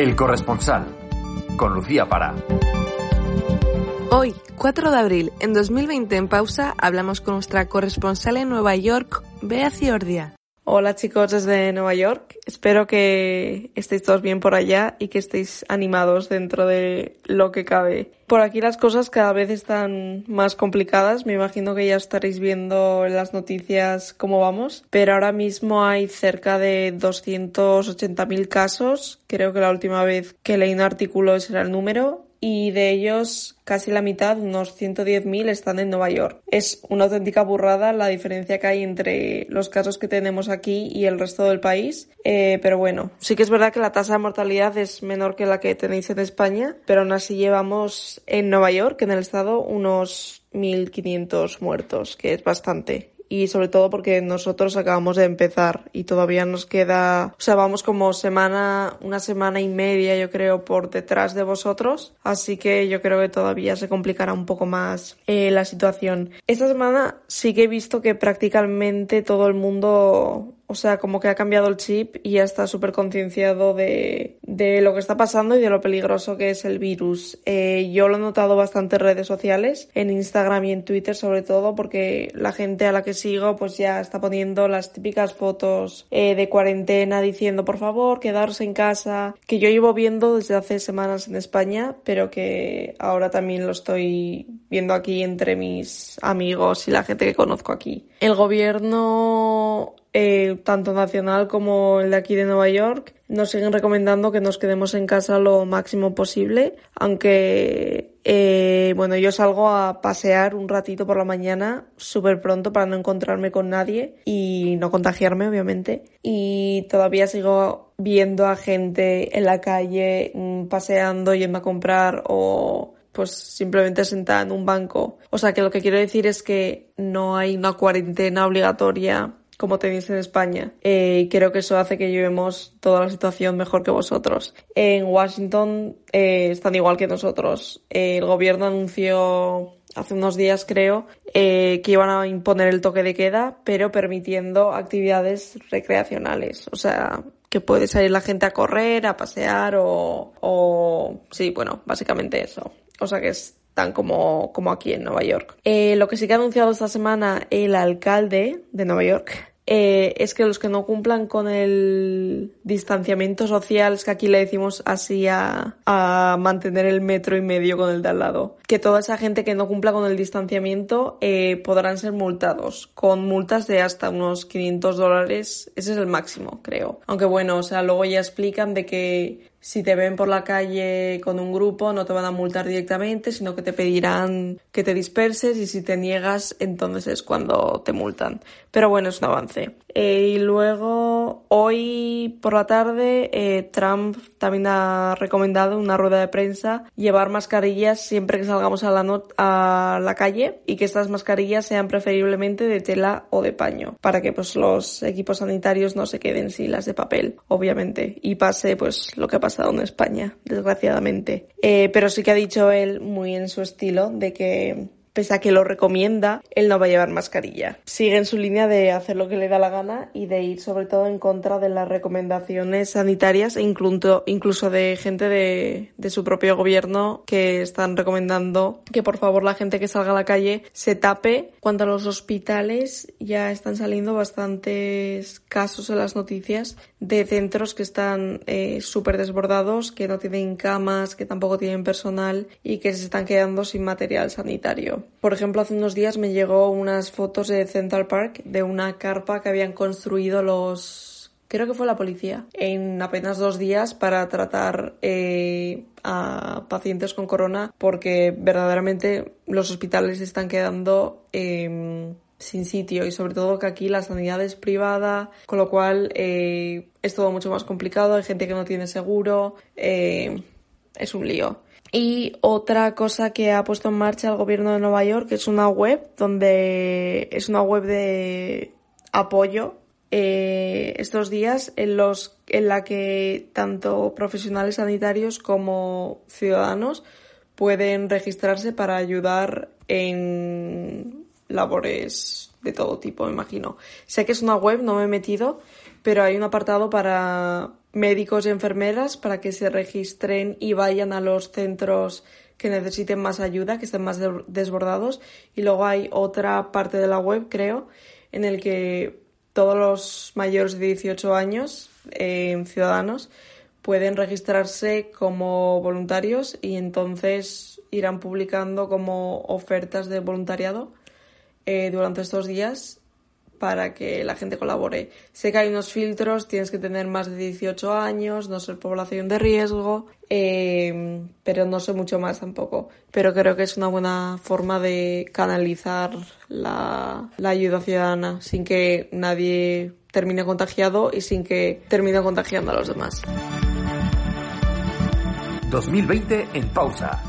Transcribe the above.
El corresponsal, con Lucía Para. Hoy, 4 de abril, en 2020 en pausa, hablamos con nuestra corresponsal en Nueva York, Bea Ciordia. Hola chicos desde Nueva York, espero que estéis todos bien por allá y que estéis animados dentro de lo que cabe. Por aquí las cosas cada vez están más complicadas, me imagino que ya estaréis viendo en las noticias cómo vamos, pero ahora mismo hay cerca de 280.000 casos, creo que la última vez que leí un artículo ese era el número, y de ellos casi la mitad, unos 110.000, están en Nueva York. Es una auténtica burrada la diferencia que hay entre los casos que tenemos aquí y el resto del país. Eh, pero bueno, sí que es verdad que la tasa de mortalidad es menor que la que tenéis en España, pero aún así llevamos en Nueva York, en el estado, unos 1.500 muertos, que es bastante y sobre todo porque nosotros acabamos de empezar y todavía nos queda, o sea, vamos como semana, una semana y media yo creo por detrás de vosotros, así que yo creo que todavía se complicará un poco más eh, la situación. Esta semana sí que he visto que prácticamente todo el mundo o sea, como que ha cambiado el chip y ya está súper concienciado de, de, lo que está pasando y de lo peligroso que es el virus. Eh, yo lo he notado bastante en redes sociales, en Instagram y en Twitter sobre todo, porque la gente a la que sigo pues ya está poniendo las típicas fotos eh, de cuarentena diciendo por favor quedarse en casa, que yo llevo viendo desde hace semanas en España, pero que ahora también lo estoy viendo aquí entre mis amigos y la gente que conozco aquí. El gobierno eh, tanto nacional como el de aquí de Nueva York, nos siguen recomendando que nos quedemos en casa lo máximo posible, aunque eh, bueno, yo salgo a pasear un ratito por la mañana súper pronto para no encontrarme con nadie y no contagiarme, obviamente. Y todavía sigo viendo a gente en la calle mm, paseando, yendo a comprar o pues simplemente sentada en un banco. O sea que lo que quiero decir es que no hay una cuarentena obligatoria como tenéis en España. Eh, creo que eso hace que llevemos toda la situación mejor que vosotros. En Washington eh, están igual que nosotros. Eh, el gobierno anunció hace unos días, creo, que iban a imponer el toque de queda, pero permitiendo actividades recreacionales. O sea, que puede salir la gente a correr, a pasear o, o... sí, bueno, básicamente eso. O sea que es tan como, como aquí en Nueva York. lo que sí que ha anunciado esta semana el alcalde de Nueva York eh, es que los que no cumplan con el distanciamiento social, es que aquí le decimos así a, mantener el metro y medio con el de al lado, que toda esa gente que no cumpla con el distanciamiento eh, podrán ser multados con multas de hasta unos 500 dólares. Ese es el máximo, creo. Aunque bueno, o sea, luego ya explican de que si te ven por la calle con un grupo no te van a multar directamente, sino que te pedirán que te disperses y si te niegas entonces es cuando te multan. Pero bueno, es un avance. Eh, y luego, hoy por la tarde, eh, Trump también ha recomendado una rueda de prensa llevar mascarillas siempre que salgamos a la, calle y que estas mascarillas sean preferiblemente de tela o de paño para que pues los equipos sanitarios no se queden sin las de papel, obviamente, y pase pues lo que ha pasado en España, desgraciadamente. Eh, pero sí que ha dicho él muy en su estilo de que pese a que lo recomienda, él no va a llevar mascarilla. Sigue en su línea de hacer lo que le da la gana y de ir sobre todo en contra de las recomendaciones sanitarias e incluso, incluso de gente de, su propio gobierno que están recomendando que por favor la gente que salga a la calle se tape. Cuanto a los hospitales, ya están saliendo bastantes casos en las noticias de centros que están eh, súper desbordados, que no tienen camas, que tampoco tienen personal y que se están quedando sin material sanitario. Por ejemplo, hace unos días me llegó unas fotos de Central Park de una carpa que habían construido los creo que fue la policía, en apenas dos días para tratar eh, a pacientes con corona porque verdaderamente los hospitales están quedando em, sin sitio y sobre todo que aquí la sanidad es privada, con lo cual eh, es todo mucho más complicado, hay gente que no tiene seguro, eh, es un lío. Y otra cosa que ha puesto en marcha el gobierno de Nueva York es una web donde es una web de apoyo eh, estos días en los en la que tanto profesionales sanitarios como ciudadanos pueden registrarse para ayudar en labores de todo tipo, me imagino. Sé que es una web, no me he metido, pero hay un apartado para médicos y enfermeras para que se registren y vayan a los centros que necesiten más ayuda, que estén más desbordados. Y luego hay otra parte de la web, creo, en el que todos los mayores de 18 años, eh, ciudadanos, pueden registrarse como voluntarios y entonces irán publicando como ofertas de voluntariado eh, durante estos días para que la gente colabore. Sé que hay unos filtros, tienes que tener más de 18 años, no ser población de riesgo, eh, pero no sé mucho más tampoco. Pero creo que es una buena forma de canalizar la, la ayuda ciudadana sin que nadie termine contagiado y sin que termine contagiando a los demás. 2020 en pausa